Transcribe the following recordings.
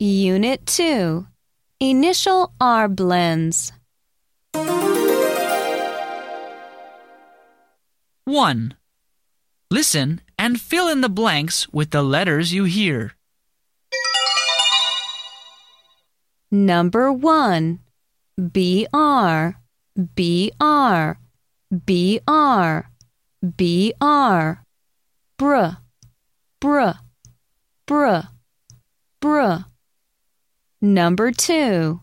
Unit 2 Initial R blends. 1. Listen and fill in the blanks with the letters you hear. Number 1 BR BR BR BR Br Br Br Br Number 2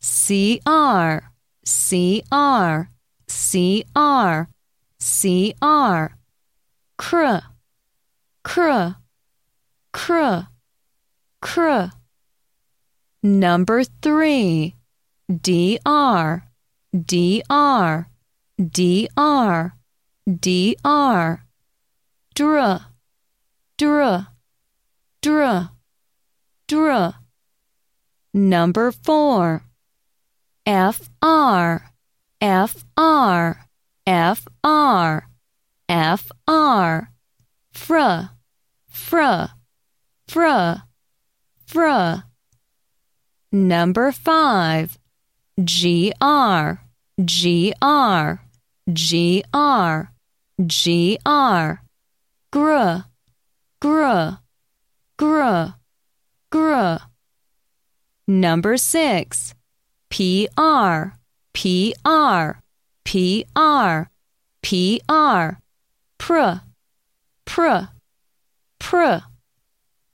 CR CR CR CR Cr Cr Cr Cr. Number 3 DR DR DR DR Dr Dr Dr Dr Number 4 FR FR FR FR Fr. Fr. Fr. Fr. Number 5 GR GR GR GR Gr. Gr. Gr. Gr Number 6 PR PR PR PR Pr Pr Pr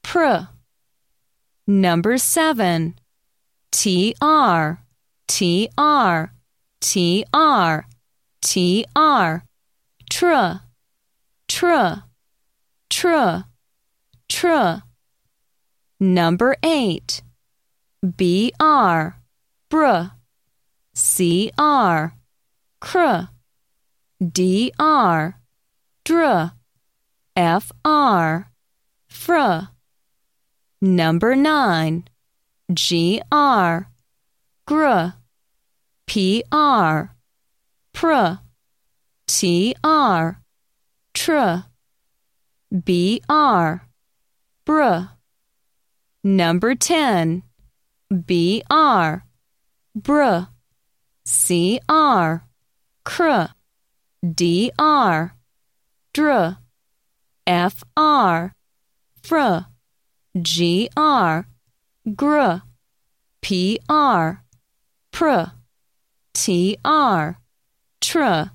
Pr. Number 7 TR TR TR TR Tr Tr Tr Tr. Number 8 BR Br CR Cr DR Dr FR Fr. Number 9 GR Gr PR Pr TR Tr BR Br Number 10 BR. Br CR Cr DR. Dr FR. Fr GR. Gr PR. Pr TR Tr